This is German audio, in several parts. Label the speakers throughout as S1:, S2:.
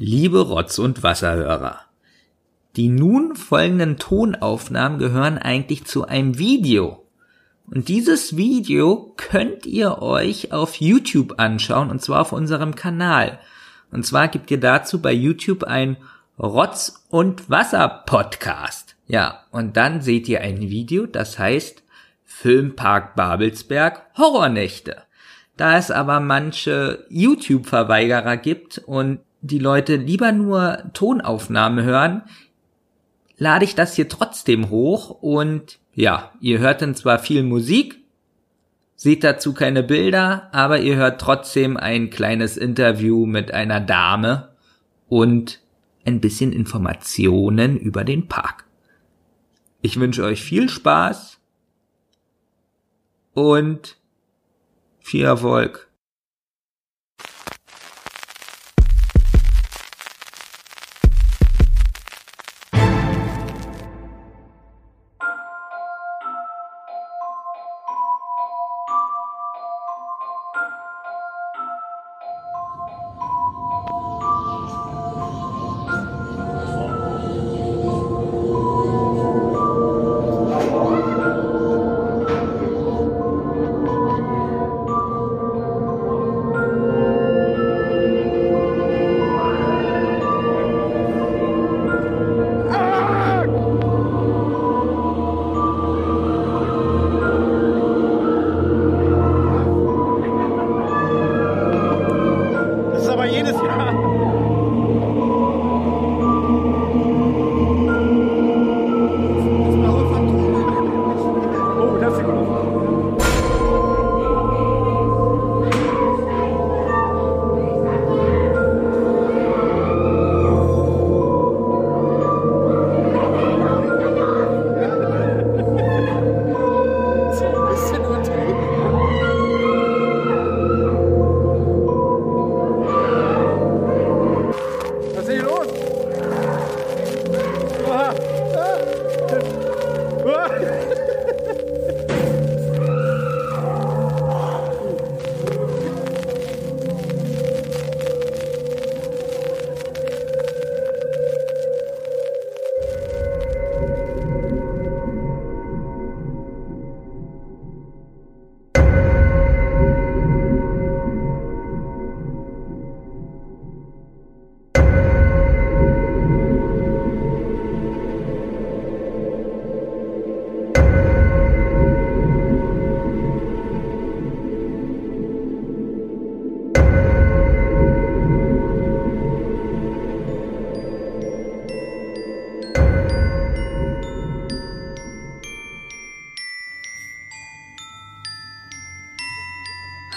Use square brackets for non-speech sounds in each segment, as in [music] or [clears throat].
S1: Liebe Rotz- und Wasserhörer, die nun folgenden Tonaufnahmen gehören eigentlich zu einem Video. Und dieses Video könnt ihr euch auf YouTube anschauen, und zwar auf unserem Kanal. Und zwar gibt ihr dazu bei YouTube ein Rotz- und Wasser-Podcast. Ja, und dann seht ihr ein Video, das heißt Filmpark Babelsberg Horrornächte. Da es aber manche YouTube-Verweigerer gibt und die Leute lieber nur Tonaufnahmen hören, lade ich das hier trotzdem hoch und ja, ihr hört dann zwar viel Musik, seht dazu keine Bilder, aber ihr hört trotzdem ein kleines Interview mit einer Dame und ein bisschen Informationen über den Park. Ich wünsche euch viel Spaß und viel Erfolg.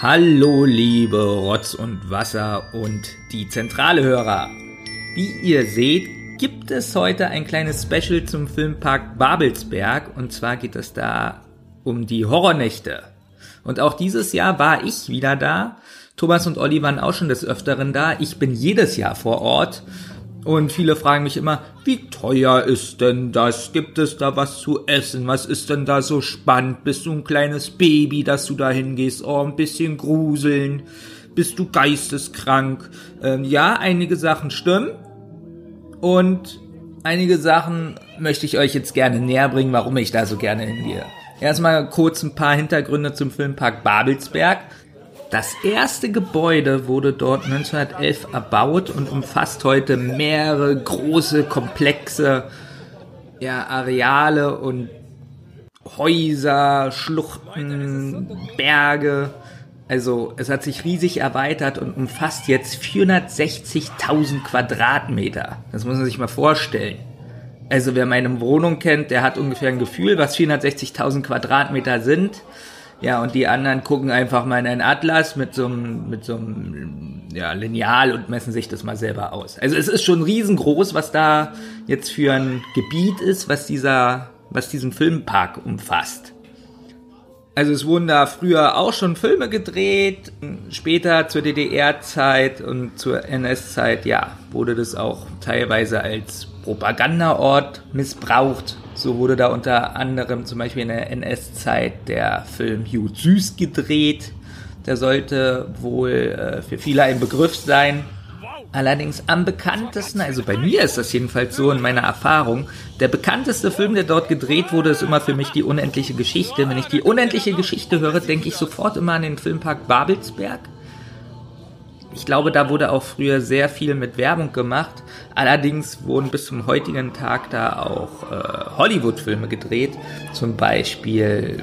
S1: Hallo liebe Rotz und Wasser und die zentrale Hörer. Wie ihr seht, gibt es heute ein kleines Special zum Filmpark Babelsberg und zwar geht es da um die Horrornächte. Und auch dieses Jahr war ich wieder da. Thomas und Olli waren auch schon des Öfteren da. Ich bin jedes Jahr vor Ort. Und viele fragen mich immer, wie teuer ist denn das? Gibt es da was zu essen? Was ist denn da so spannend? Bist du ein kleines Baby, dass du da hingehst? Oh, ein bisschen gruseln. Bist du geisteskrank? Ähm, ja, einige Sachen stimmen. Und einige Sachen möchte ich euch jetzt gerne näher bringen, warum ich da so gerne hingehe. Erstmal kurz ein paar Hintergründe zum Filmpark Babelsberg. Das erste Gebäude wurde dort 1911 erbaut und umfasst heute mehrere große, komplexe ja, Areale und Häuser, Schluchten, Berge. Also es hat sich riesig erweitert und umfasst jetzt 460.000 Quadratmeter. Das muss man sich mal vorstellen. Also wer meine Wohnung kennt, der hat ungefähr ein Gefühl, was 460.000 Quadratmeter sind. Ja, und die anderen gucken einfach mal in einen Atlas mit so einem, mit so einem ja, Lineal und messen sich das mal selber aus. Also es ist schon riesengroß, was da jetzt für ein Gebiet ist, was dieser, was diesen Filmpark umfasst. Also es wurden da früher auch schon Filme gedreht, später zur DDR-Zeit und zur NS-Zeit, ja, wurde das auch teilweise als Propagandaort missbraucht. So wurde da unter anderem zum Beispiel in der NS-Zeit der Film Hugh Süß gedreht. Der sollte wohl äh, für viele ein Begriff sein. Allerdings am bekanntesten, also bei mir ist das jedenfalls so in meiner Erfahrung, der bekannteste Film, der dort gedreht wurde, ist immer für mich die unendliche Geschichte. Wenn ich die unendliche Geschichte höre, denke ich sofort immer an den Filmpark Babelsberg. Ich glaube, da wurde auch früher sehr viel mit Werbung gemacht. Allerdings wurden bis zum heutigen Tag da auch äh, Hollywood-Filme gedreht. Zum Beispiel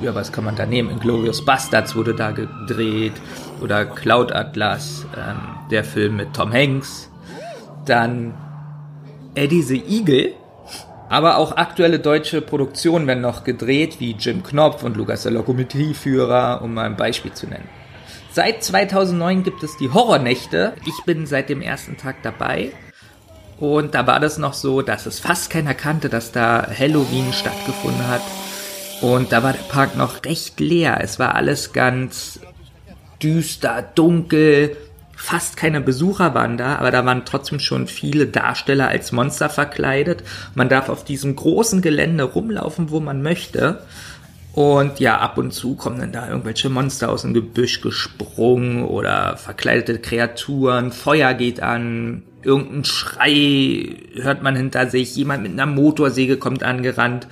S1: ja, was kann man da nehmen? Inglorious Bastards wurde da gedreht oder Cloud Atlas, ähm, der Film mit Tom Hanks. Dann Eddie the Eagle. Aber auch aktuelle deutsche Produktionen werden noch gedreht, wie Jim Knopf und Lukas der Lokomotivführer, um mal ein Beispiel zu nennen. Seit 2009 gibt es die Horrornächte. Ich bin seit dem ersten Tag dabei. Und da war das noch so, dass es fast keiner kannte, dass da Halloween stattgefunden hat. Und da war der Park noch recht leer. Es war alles ganz düster, dunkel. Fast keine Besucher waren da, aber da waren trotzdem schon viele Darsteller als Monster verkleidet. Man darf auf diesem großen Gelände rumlaufen, wo man möchte. Und ja, ab und zu kommen dann da irgendwelche Monster aus dem Gebüsch gesprungen oder verkleidete Kreaturen, Feuer geht an, irgendein Schrei hört man hinter sich, jemand mit einer Motorsäge kommt angerannt.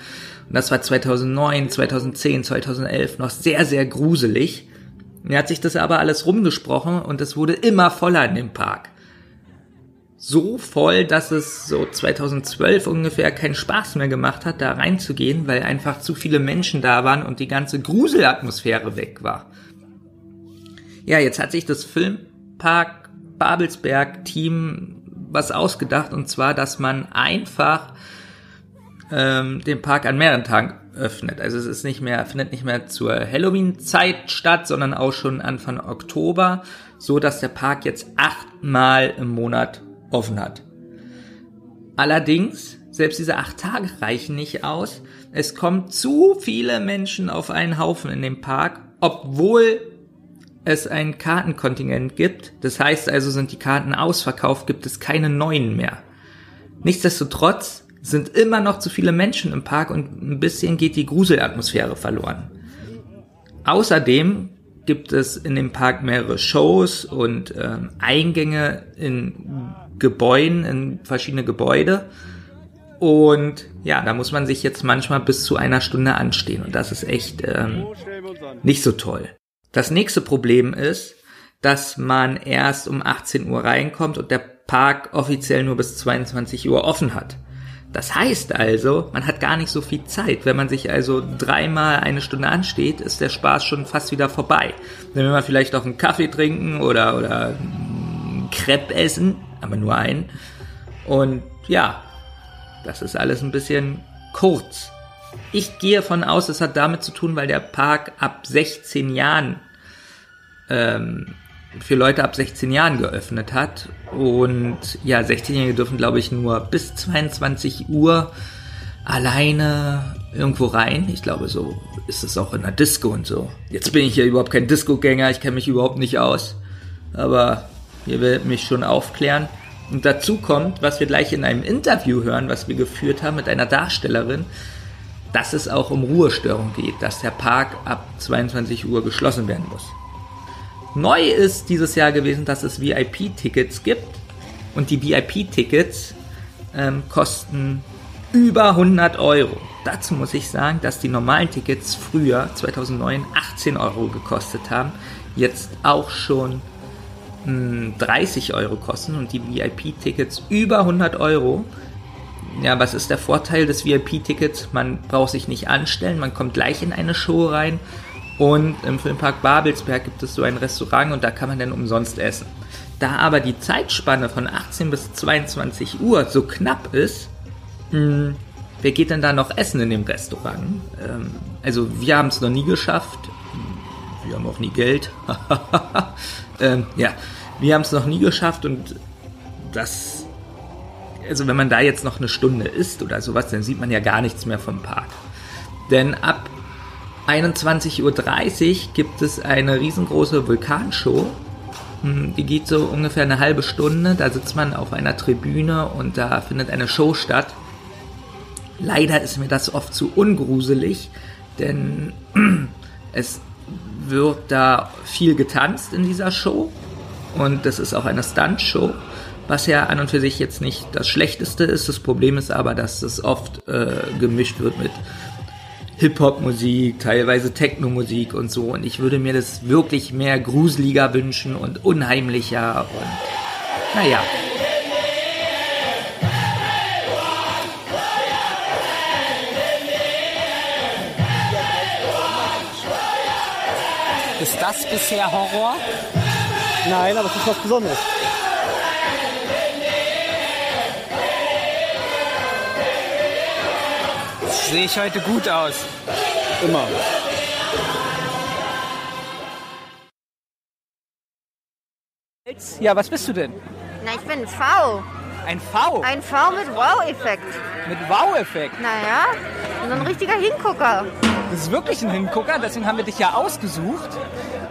S1: Und das war 2009, 2010, 2011 noch sehr, sehr gruselig. Mir hat sich das aber alles rumgesprochen und es wurde immer voller in dem Park. So voll, dass es so 2012 ungefähr keinen Spaß mehr gemacht hat, da reinzugehen, weil einfach zu viele Menschen da waren und die ganze Gruselatmosphäre weg war. Ja, jetzt hat sich das Filmpark Babelsberg Team was ausgedacht und zwar, dass man einfach ähm, den Park an mehreren Tagen öffnet. Also es ist nicht mehr, findet nicht mehr zur Halloween-Zeit statt, sondern auch schon Anfang Oktober, so dass der Park jetzt achtmal im Monat offen hat. Allerdings, selbst diese acht Tage reichen nicht aus. Es kommen zu viele Menschen auf einen Haufen in dem Park, obwohl es ein Kartenkontingent gibt. Das heißt also, sind die Karten ausverkauft, gibt es keine neuen mehr. Nichtsdestotrotz sind immer noch zu viele Menschen im Park und ein bisschen geht die Gruselatmosphäre verloren. Außerdem gibt es in dem Park mehrere Shows und äh, Eingänge in Gebäuden, in verschiedene Gebäude. Und ja, da muss man sich jetzt manchmal bis zu einer Stunde anstehen. Und das ist echt ähm, nicht so toll. Das nächste Problem ist, dass man erst um 18 Uhr reinkommt und der Park offiziell nur bis 22 Uhr offen hat. Das heißt also, man hat gar nicht so viel Zeit. Wenn man sich also dreimal eine Stunde ansteht, ist der Spaß schon fast wieder vorbei. Dann will man vielleicht auch einen Kaffee trinken oder, oder einen Crepe essen, aber nur einen. Und ja, das ist alles ein bisschen kurz. Ich gehe von aus, es hat damit zu tun, weil der Park ab 16 Jahren ähm, für Leute ab 16 Jahren geöffnet hat. Und ja, 16-Jährige dürfen, glaube ich, nur bis 22 Uhr alleine irgendwo rein. Ich glaube, so ist es auch in der Disco und so. Jetzt bin ich hier überhaupt kein Disco-Gänger, ich kenne mich überhaupt nicht aus. Aber ihr werdet mich schon aufklären. Und dazu kommt, was wir gleich in einem Interview hören, was wir geführt haben mit einer Darstellerin, dass es auch um Ruhestörung geht, dass der Park ab 22 Uhr geschlossen werden muss. Neu ist dieses Jahr gewesen, dass es VIP-Tickets gibt. Und die VIP-Tickets ähm, kosten über 100 Euro. Dazu muss ich sagen, dass die normalen Tickets früher, 2009, 18 Euro gekostet haben. Jetzt auch schon mh, hm, 30 Euro kosten und die VIP-Tickets über 100 Euro. Ja, was ist der Vorteil des VIP-Tickets? Man braucht sich nicht anstellen, man kommt gleich in eine Show rein und im Filmpark Babelsberg gibt es so ein Restaurant und da kann man dann umsonst essen. Da aber die Zeitspanne von 18 bis 22 Uhr so knapp ist, mh, hm, wer geht denn da noch essen in dem Restaurant? Ähm, also wir haben es noch nie geschafft. Wir haben auch nie Geld. [laughs] ähm, ja, wir haben es noch nie geschafft und das, also wenn man da jetzt noch eine Stunde isst oder sowas, dann sieht man ja gar nichts mehr vom Park. Denn ab 21.30 Uhr gibt es eine riesengroße Vulkanshow. Hm, die geht so ungefähr eine halbe Stunde. Da sitzt man auf einer Tribüne und da findet eine Show statt. Leider ist mir das oft zu ungruselig, denn [clears throat] es wird da viel getanzt in dieser Show und das ist auch eine Stunt-Show. was ja an und für sich jetzt nicht das Schlechteste ist. Das Problem ist aber, dass es oft äh, gemischt wird mit Hip-Hop-Musik, teilweise Techno-Musik und so. Und ich würde mir das wirklich mehr gruseliger wünschen und unheimlicher und naja.
S2: Ist das bisher Horror?
S3: Nein, aber es ist was Besonderes.
S2: Sehe ich heute gut aus.
S3: Immer.
S2: Ja, was bist du denn?
S4: Na, ich bin ein V.
S2: Ein V
S4: Ein V mit Wow-Effekt.
S2: mit Wow-Effekt.
S4: Naja, so ein richtiger Hingucker.
S2: Das ist wirklich ein Hingucker, deswegen haben wir dich ja ausgesucht,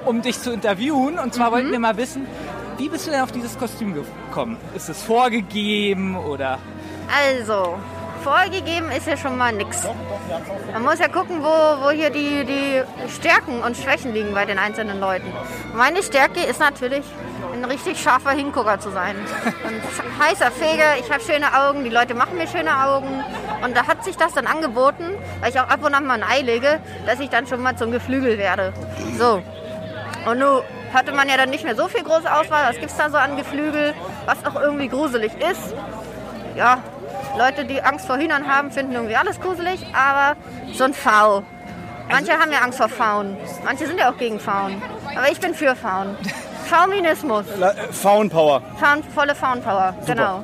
S2: um dich zu interviewen. Und
S4: Mhm.
S2: zwar wollten wir mal wissen, wie bist du denn auf dieses Kostüm gekommen? Ist es vorgegeben oder?
S4: Also, vorgegeben ist ja schon mal nix. Man muss ja gucken, wo, wo hier die, die Stärken und Schwächen liegen bei den einzelnen Leuten. Meine Stärke ist natürlich, ein richtig scharfer Hingucker zu sein. Ein sch- heißer Feger, ich habe schöne Augen, die Leute machen mir schöne Augen. Und da hat sich das dann angeboten, weil ich auch ab und an mal ein Ei lege, dass ich dann schon mal zum Geflügel werde. So. Und nun hatte man ja dann nicht mehr so viel große Auswahl. Was gibt es da so an Geflügel, was auch irgendwie gruselig ist? Ja, Leute, die Angst vor Hühnern haben, finden irgendwie alles gruselig, aber so ein V. Manche haben ja Angst vor Pfauen. Manche sind ja auch gegen Pfauen. Aber ich bin für Pfauen. [laughs] Fauminismus.
S3: La- äh, Faunpower.
S4: Faun, volle Faunpower, genau.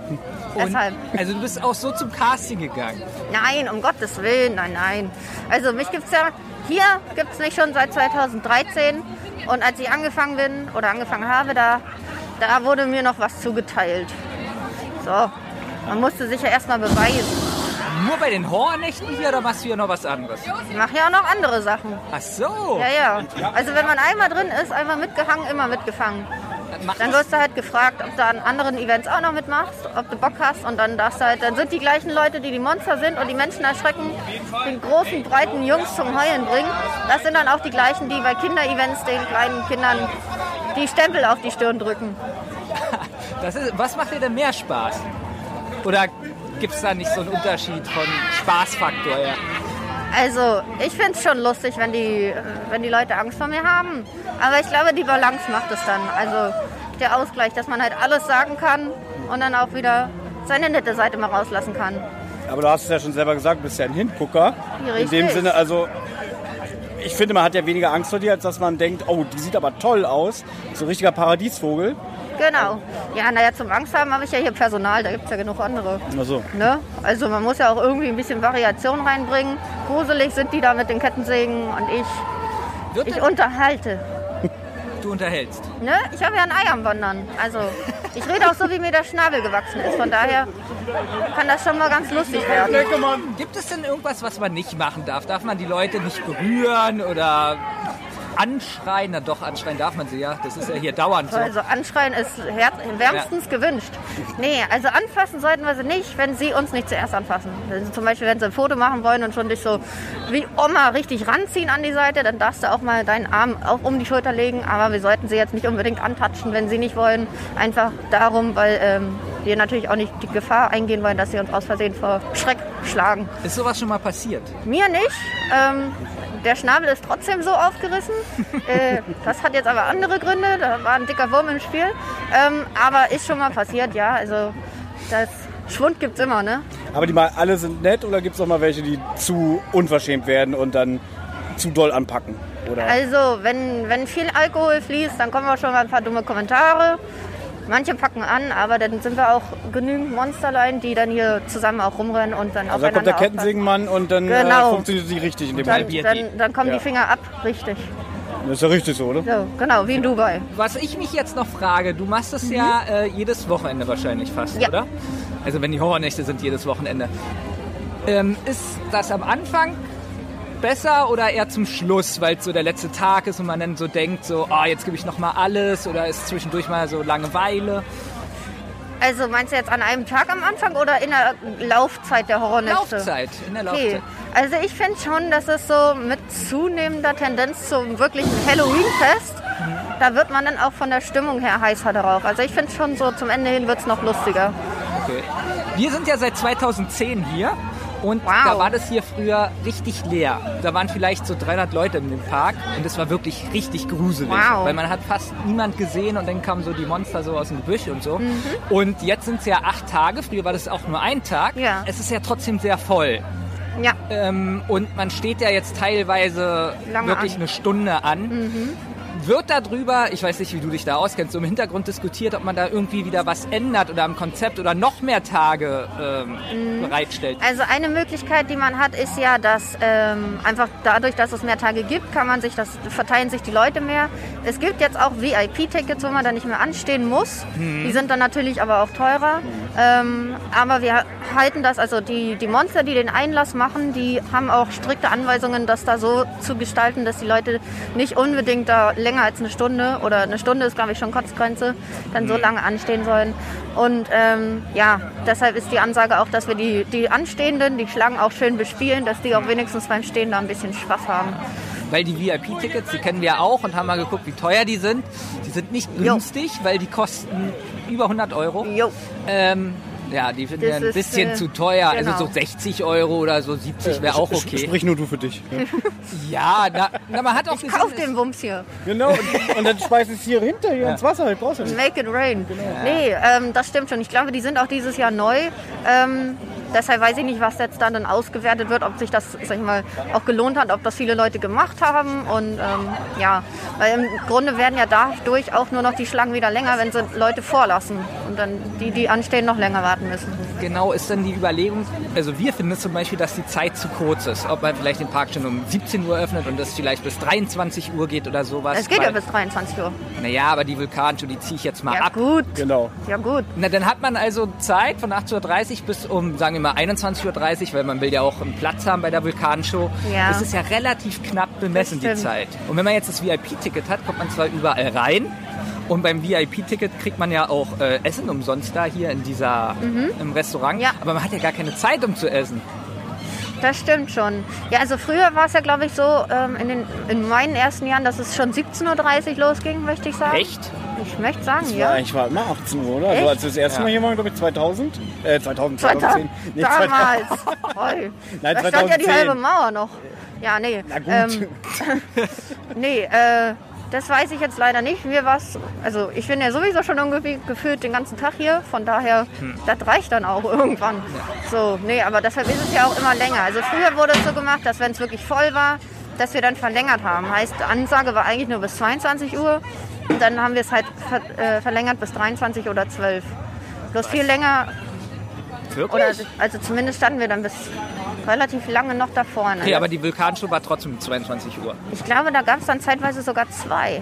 S4: Deshalb.
S2: Also du bist auch so zum Casting gegangen.
S4: Nein, um Gottes Willen, nein, nein. Also mich gibt's ja, hier gibt's mich schon seit 2013 und als ich angefangen bin oder angefangen habe, da, da wurde mir noch was zugeteilt. So, man musste sich ja erstmal beweisen.
S2: Nur bei den Horrornächten hier oder machst du hier noch was anderes?
S4: Ich mache ja auch noch andere Sachen.
S2: Ach so.
S4: Ja, ja. Also wenn man einmal drin ist, einmal mitgehangen, immer mitgefangen.
S2: Macht
S4: Dann wirst du halt gefragt, ob du an anderen Events auch noch mitmachst, ob du Bock hast und dann darfst du halt, dann sind die gleichen Leute, die die Monster sind und die Menschen erschrecken, den großen, breiten Jungs zum Heulen bringen. Das sind dann auch die gleichen, die bei Kinderevents den kleinen Kindern die Stempel auf die Stirn drücken. [laughs]
S2: ist, was macht dir denn mehr Spaß? Oder gibt es da nicht so einen Unterschied von Spaßfaktor her?
S4: Also, ich finde es schon lustig, wenn die, wenn die Leute Angst vor mir haben. Aber ich glaube, die Balance macht es dann. Also, der Ausgleich, dass man halt alles sagen kann und dann auch wieder seine nette Seite mal rauslassen kann.
S3: Aber du hast es ja schon selber gesagt, du bist ja ein Hingucker.
S4: Ja,
S3: In dem
S4: richtig.
S3: Sinne, also ich finde, man hat ja weniger Angst vor dir, als dass man denkt, oh, die sieht aber toll aus. So ein richtiger Paradiesvogel.
S4: Genau. Ja, naja, zum Angst haben habe ich ja hier Personal, da gibt es ja genug andere.
S3: Na so.
S4: Ne? Also man muss ja auch irgendwie ein bisschen Variation reinbringen. Gruselig sind die da mit den Kettensägen und ich,
S2: Wird
S4: ich unterhalte.
S2: du unterhältst.
S4: Ne? Ich habe ja ein Ei am Wandern. Also ich rede auch so, wie mir der Schnabel gewachsen ist. Von daher kann das schon mal ganz lustig werden.
S2: Gibt es denn irgendwas, was man nicht machen darf? Darf man die Leute nicht berühren oder anschreien? Na doch, anschreien darf man sie ja. Das ist ja hier dauernd so.
S4: Also anschreien ist wärmstens gewünscht. Nee, also anfassen sollten wir sie nicht, wenn sie uns nicht zuerst anfassen. Sie zum Beispiel, wenn sie ein Foto machen wollen und schon dich so wie Oma richtig ranziehen an die Seite, dann darfst du auch mal deinen Arm auch um die Schulter legen. Aber wir sollten sie jetzt nicht unbedingt antatschen, wenn sie nicht wollen. Einfach darum, weil ähm, wir natürlich auch nicht die Gefahr eingehen wollen, dass sie uns aus Versehen vor Schreck schlagen.
S2: Ist sowas schon mal passiert?
S4: Mir nicht. Ähm, der Schnabel ist trotzdem so aufgerissen. [laughs] äh, das hat jetzt aber andere Gründe. Da war ein dicker Wurm im Spiel. Ähm, aber ist schon mal passiert, ja. Also das Schwund gibt's immer, ne?
S3: Aber die mal alle sind nett oder gibt es auch mal welche, die zu unverschämt werden und dann zu doll anpacken? Oder?
S4: Also wenn, wenn viel Alkohol fließt, dann kommen auch schon mal ein paar dumme Kommentare. Manche packen an, aber dann sind wir auch genügend Monsterlein, die dann hier zusammen auch rumrennen und dann
S3: also da kommt
S4: aufeinander
S3: der. Kettensägenmann und dann
S4: Genau.
S3: äh, funktioniert sie richtig in dem
S4: Dann,
S3: Moment.
S4: dann, dann kommen
S3: Ja.
S4: die Finger ab, richtig.
S3: Das ist ja richtig so, oder?
S4: So, genau, wie in Dubai.
S2: Was ich mich jetzt noch frage, du machst es ja äh, jedes Wochenende wahrscheinlich fast,
S4: Mhm. Ja.
S2: oder? Also wenn die Horrornächte sind, jedes Wochenende. Ähm, ist das am Anfang besser oder eher zum Schluss, weil es so der letzte Tag ist und man dann so denkt, so, ah, jetzt gebe ich noch mal alles oder ist zwischendurch mal so Langeweile?
S4: Also meinst du jetzt an einem Tag am Anfang oder in der Laufzeit der Horrornächte?
S2: Laufzeit, in der
S4: Okay.
S2: Laufzeit.
S4: Also ich finde schon, dass es so mit zunehmender Tendenz zum wirklichen Halloween-Fest da wird man dann auch von der Stimmung her heißer darauf. Also ich finde schon so, zum Ende hin wird es noch lustiger.
S2: Okay. Wir sind ja seit 2010 hier und
S4: Wow.
S2: da war das hier früher richtig leer. Da waren vielleicht so 300 Leute in dem Park und es war wirklich richtig gruselig.
S4: Wow.
S2: Weil man hat fast niemand gesehen und dann kamen so die Monster so aus dem Gebüsch und so.
S4: Mhm.
S2: Und jetzt sind es ja acht Tage, früher war das auch nur ein Tag.
S4: Ja.
S2: Es ist ja trotzdem sehr voll.
S4: Ja,
S2: Ähm, und man steht ja jetzt teilweise
S4: Lange
S2: wirklich
S4: an. Mhm.
S2: eine Stunde an. Wird darüber, ich weiß nicht, wie du dich da auskennst, so im Hintergrund diskutiert, ob man da irgendwie wieder was ändert oder am Konzept oder noch mehr Tage ähm,
S4: Mhm.
S2: bereitstellt.
S4: also eine Möglichkeit, die man hat, ist ja, dass ähm, einfach dadurch, dass es mehr Tage gibt, kann man sich das verteilen sich die Leute mehr. Es gibt jetzt auch VIP-Tickets, wo man da nicht mehr anstehen muss. Die sind dann natürlich aber auch teurer. Ähm, aber wir halten das, also die, die Monster, die den Einlass machen, die haben auch strikte Anweisungen, das da so zu gestalten, dass die Leute nicht unbedingt da länger als eine Stunde oder eine Stunde ist, glaube ich, schon Kotzgrenze, dann so lange anstehen sollen. Und ähm, ja, deshalb ist die Ansage auch, dass wir die, die Anstehenden, die Schlangen auch schön bespielen, dass die auch wenigstens beim Stehen da ein bisschen Spaß haben.
S2: Weil die VIP-Tickets, die kennen wir auch und haben mal geguckt, wie teuer die sind. Die sind nicht
S4: Jo.
S2: günstig, weil die kosten über 100 Euro.
S4: Jo.
S2: Ähm, ja, die finden wir ein
S4: ist,
S2: bisschen
S4: äh,
S2: zu teuer.
S4: genau.
S2: Also so 60 Euro oder so 70 wäre auch
S3: Sch-
S2: okay.
S3: Sprich nur du für dich.
S2: Ja, [laughs] na, na, man hat auch gesehen,
S4: Kauf den Wumms hier.
S3: genau, und, und dann speist es hier hinter, hier ins Wasser. Brauchst du nicht.
S4: Make it rain. Nee, ähm, das stimmt schon. Ich glaube, die sind auch dieses Jahr neu. Ähm, deshalb weiß ich nicht, was jetzt dann, dann ausgewertet wird, ob sich das, sag ich mal, auch gelohnt hat, ob das viele Leute gemacht haben. Und ähm, ja, weil im Grunde werden ja dadurch auch nur noch die Schlangen wieder länger, wenn sie Leute vorlassen. Und dann die, die anstehen, noch länger warten müssen.
S2: genau ist dann die Überlegung, also wir finden es zum Beispiel, dass die Zeit zu kurz ist. Ob man vielleicht den Park schon um 17 Uhr öffnet und das vielleicht bis 23 Uhr geht oder sowas.
S4: Es geht ja
S2: weil-
S4: bis 23 Uhr.
S2: Naja, aber die Vulkanshow, die ziehe ich jetzt mal
S4: Ja
S2: ab.
S4: gut,
S3: Genau.
S4: ja gut.
S2: Na, dann hat man also Zeit von 18.30 Uhr bis um, sagen wir mal, 21.30 Uhr, weil man will ja auch einen Platz haben bei der Vulkanshow.
S4: Ja.
S2: Das ist ja relativ knapp bemessen, die. Zeit. Und wenn man jetzt das VIP-Ticket hat, kommt man zwar überall rein. Und beim VIP-Ticket kriegt man ja auch äh, Essen umsonst da hier in dieser, im Restaurant.
S4: Mhm. Ja.
S2: Aber man hat ja gar keine Zeit, um zu essen.
S4: Das stimmt schon. Ja, also früher war es ja, glaube ich, so ähm, in, den, in meinen ersten Jahren, dass es schon 17.30 Uhr losging, möchte ich sagen.
S2: Echt?
S4: Ich möchte sagen,
S3: Das
S4: ja.
S3: war eigentlich war immer 18 Uhr, oder?
S4: Echt?
S3: Also als wir das erste
S2: Ja.
S3: Mal hier waren, glaube ich 2000. Äh, 2000, 2010. Nee, 2000.
S4: Damals. [laughs] Toll.
S3: Nein,
S4: da stand ja die
S3: 2010.
S4: halbe Mauer noch. Ja, nee.
S3: Na gut.
S4: Ähm, [laughs] nee, äh, das weiß ich jetzt leider nicht. Mir was, also ich bin ja sowieso schon irgendwie gefühlt den ganzen Tag hier, von daher,
S3: Hm.
S4: das reicht dann auch [laughs] irgendwann. So, nee, aber deshalb ist es ja auch immer länger. Also früher wurde es so gemacht, dass wenn es wirklich voll war, dass wir dann verlängert haben. Heißt, Ansage war eigentlich nur bis 22 Uhr und dann haben wir es halt ver äh, verlängert bis 23 oder 12. Bloß viel länger
S2: Wirklich?
S4: oder also zumindest standen wir dann bis relativ lange noch da vorne.
S2: okay, aber die Vulkanshow war trotzdem 22 Uhr.
S4: ich glaube, da gab es dann zeitweise sogar zwei.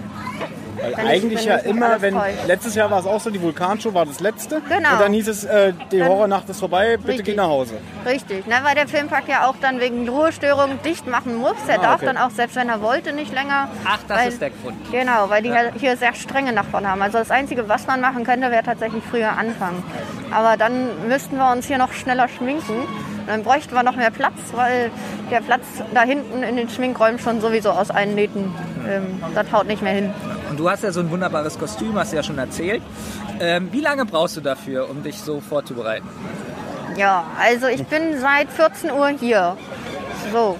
S3: Weil
S4: Wenn ich-
S3: eigentlich ja immer, wenn
S4: täuscht.
S3: letztes Jahr war es auch so, die Vulkanshow war das letzte.
S4: Genau.
S3: Und dann hieß es, äh, die
S4: Dann-
S3: Horrornacht ist vorbei, bitte
S4: Richtig.
S3: geh nach Hause.
S4: Richtig, ne, weil der Filmpark ja auch dann wegen Ruhestörung dicht machen muss. Er
S3: Ah,
S4: darf
S3: okay.
S4: dann auch, selbst wenn er wollte, nicht länger.
S2: Ach, das
S4: weil,
S2: ist der Grund.
S4: Genau, weil die ja. hier sehr strenge Nachbarn haben. Also das Einzige, was man machen könnte, wäre tatsächlich früher anfangen. Aber dann müssten wir uns hier noch schneller schminken. Dann bräuchten wir noch mehr Platz, weil der Platz da hinten in den Schminkräumen schon sowieso aus allen Nähten, ähm, das haut nicht mehr hin.
S2: Und du hast ja so ein wunderbares Kostüm, hast du ja schon erzählt. Ähm, wie lange brauchst du dafür, um dich so vorzubereiten?
S4: Ja, also ich bin seit 14 Uhr hier. So.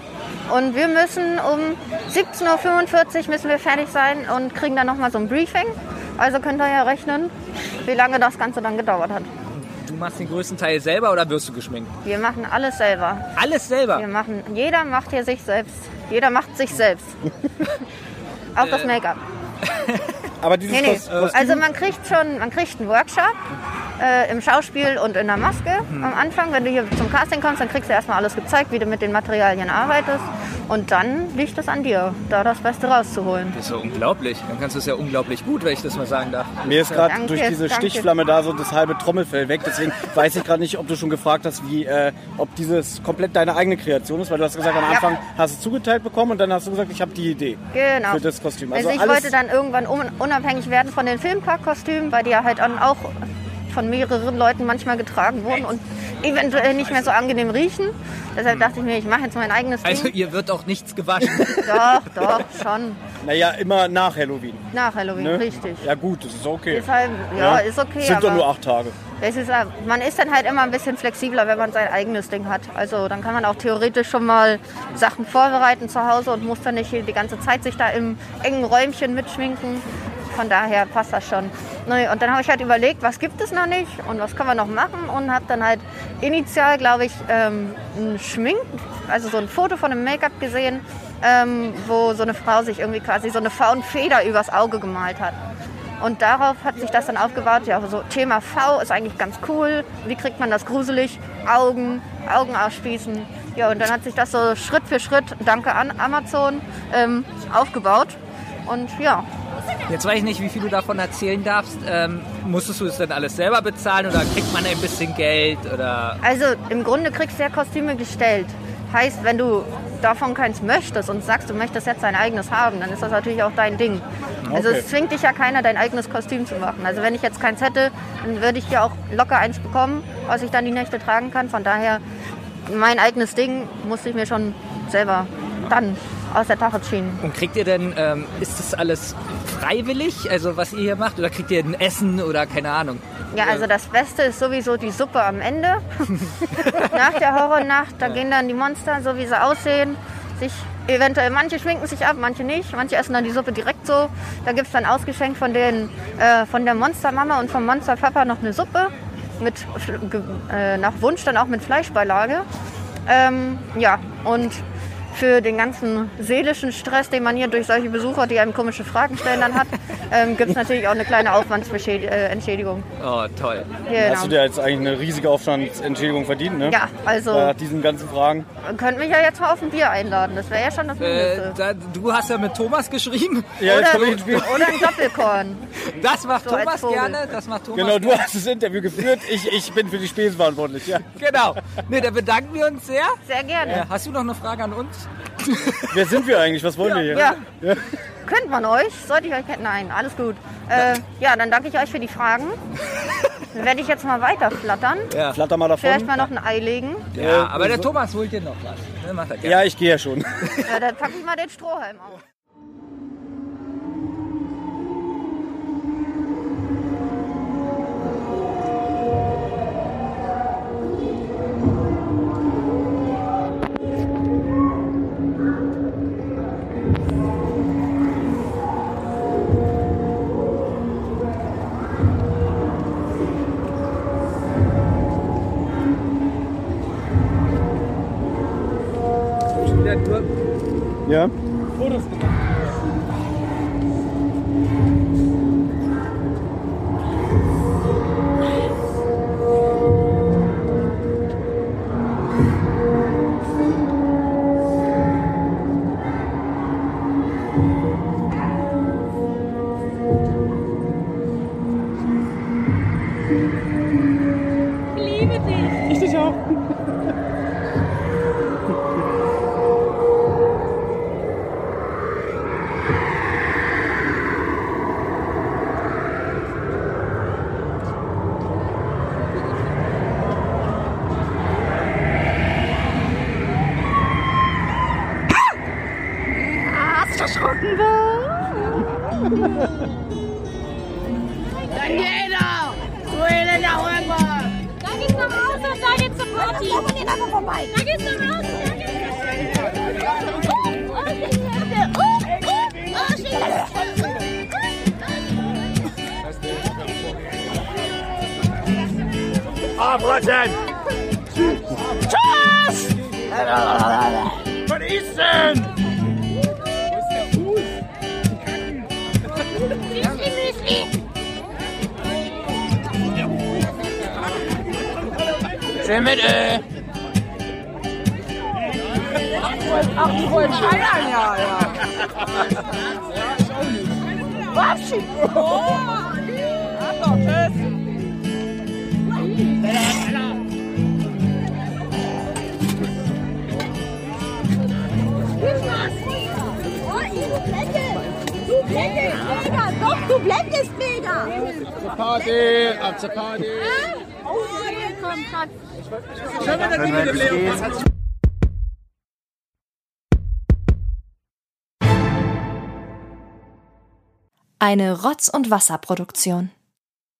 S4: Und wir müssen um 17.45 Uhr müssen wir fertig sein und kriegen dann nochmal so ein Briefing. Also könnt ihr ja rechnen, wie lange das Ganze dann gedauert hat.
S2: Du machst den größten Teil selber oder wirst du geschminkt?
S4: Wir machen alles selber.
S2: Alles selber.
S4: Wir machen, jeder macht hier sich selbst. Jeder macht sich selbst. Auch das Make-up. [laughs]
S3: Aber dieses
S4: Nee, nee.
S3: Kos- Kostüm,
S4: Also man kriegt schon, man kriegt einen Workshop äh, im Schauspiel und in der Maske
S2: Hm.
S4: am Anfang. Wenn du hier zum Casting kommst, dann kriegst du erstmal alles gezeigt, wie du mit den Materialien arbeitest. Und dann liegt es an dir, da das Beste rauszuholen.
S2: Das ist ja unglaublich. Dann kannst du es ja unglaublich gut, wenn ich das mal sagen darf.
S3: mir ist gerade durch diese
S4: danke.
S3: Stichflamme da so das halbe Trommelfell weg. Deswegen weiß ich gerade nicht, ob du schon gefragt hast, wie, äh, ob dieses komplett deine eigene Kreation ist. Weil du hast gesagt, am
S4: Ja.
S3: Anfang hast du es zugeteilt bekommen und dann hast du gesagt, ich habe die Idee
S4: Genau.
S3: für das Kostüm.
S4: Also, ich
S3: alles-
S4: wollte dann irgendwann un unabhängig werden von den Filmparkkostümen, weil die ja halt auch von mehreren Leuten manchmal getragen wurden und eventuell nicht mehr so angenehm riechen. Deshalb dachte ich mir, ich mache jetzt mein eigenes
S2: Also
S4: Ding.
S2: ihr wird auch nichts gewaschen. [laughs]
S4: Doch, doch, schon.
S3: Naja, immer nach Halloween.
S4: Nach Halloween,
S3: Ne?
S4: richtig.
S3: Ja gut, das ist okay.
S4: Ist halt, ja, ist okay.
S3: Sind doch nur acht Tage.
S4: es ist, äh, man ist dann halt immer ein bisschen flexibler, wenn man sein eigenes Ding hat. Also dann kann man auch theoretisch schon mal Sachen vorbereiten zu Hause und muss dann nicht die ganze Zeit sich da im engen Räumchen mitschminken. Von daher passt das schon. Nee, Und dann habe ich halt überlegt, was gibt es noch nicht und was können wir noch machen und habe dann halt initial, glaube ich, ähm, ein Schmink, also so ein Foto von einem Make-up gesehen, ähm, wo so eine Frau sich irgendwie quasi so eine Faunfeder übers Auge gemalt hat. Und darauf hat sich das dann aufgebaut. Ja, so Thema V ist eigentlich ganz cool. Wie kriegt man das gruselig? Augen, Augen ausspießen. Ja, und dann hat sich das so Schritt für Schritt, danke an Amazon, ähm, aufgebaut. Und ja,
S2: Jetzt weiß ich nicht, wie viel du davon erzählen darfst. Ähm, musstest du es dann alles selber bezahlen oder kriegt man ein bisschen Geld? Oder
S4: also im Grunde kriegst du ja Kostüme gestellt. Heißt, wenn du davon keins möchtest und sagst, du möchtest jetzt dein eigenes haben, dann ist das natürlich auch dein Ding. Also
S3: Okay.
S4: es zwingt dich ja keiner, dein eigenes Kostüm zu machen. Also wenn ich jetzt keins hätte, dann würde ich ja auch locker eins bekommen, was ich dann die Nächte tragen kann. Von daher, mein eigenes Ding musste ich mir schon selber dann aus der Tasche ziehen.
S2: Und kriegt ihr denn, ähm, ist das alles freiwillig, also was ihr hier macht? Oder kriegt ihr ein Essen oder keine Ahnung?
S4: Ja, also das Beste ist sowieso die Suppe am Ende. [laughs] [laughs] Nach der Horrornacht, da gehen dann die Monster, so wie sie aussehen, sich eventuell, manche schminken sich ab, manche nicht, manche essen dann die Suppe direkt so. Da gibt es dann ausgeschenkt von, den, äh, von der Monstermama und vom Monsterpapa noch eine Suppe, mit, äh, nach Wunsch dann auch mit Fleischbeilage. Ähm, ja, und für den ganzen seelischen Stress, den man hier durch solche Besucher, die einem komische Fragen stellen, dann hat, ähm, gibt es natürlich auch eine kleine Aufwandsentschädigung.
S2: Oh, toll.
S4: Genau.
S3: Hast du dir jetzt eigentlich eine riesige Aufstandsentschädigung verdient, ne?
S4: Ja, also
S3: Nach diesen ganzen Fragen.
S4: man könnte mich ja jetzt mal auf ein Bier einladen. Das wäre ja schon das
S2: Äh,
S4: Mindeste.
S2: da, du hast ja mit Thomas geschrieben.
S3: Ja, jetzt komme ich ins
S4: oder,
S3: Spiel.
S4: oder ein Doppelkorn. [laughs]
S2: Das macht
S4: So
S2: Thomas gerne. Das macht Thomas
S3: Genau, du
S2: gerne.
S3: hast das Interview geführt. Ich, ich bin für die Spesen verantwortlich. Ja.
S2: Genau. Nee, da bedanken wir uns sehr.
S4: Sehr
S2: Äh,
S4: gerne.
S2: hast du noch eine Frage an uns? [laughs]
S3: Wer sind wir eigentlich? Was wollen wir hier?
S4: Ja. Könnt man euch? Sollte ich euch kennen? Nein, alles gut. Äh, ja, dann danke ich euch für die Fragen. Dann [laughs] werde ich jetzt mal weiter flattern.
S2: Ja.
S3: Flatter mal davon.
S4: Vielleicht mal noch ein Ei legen.
S2: Ja, aber der Thomas holt dir noch was. Ne, macht er gerne.
S3: Ja, ich gehe ja schon.
S4: Ja, dann packe ich mal den Strohhalm auf.
S2: Ja. Schön mit, äh. Ach, die wollen feiern, ja, ja.
S5: Wapschi. Oh.
S2: Also, tschüss.
S5: Oh, du blendest. Du blendest mega. Doch, du blendest mega.
S6: Party, ab zur Party
S5: am Platz. Schauen
S6: wir dann mit dem Leo.
S5: Eine Rotz- und Wasserproduktion.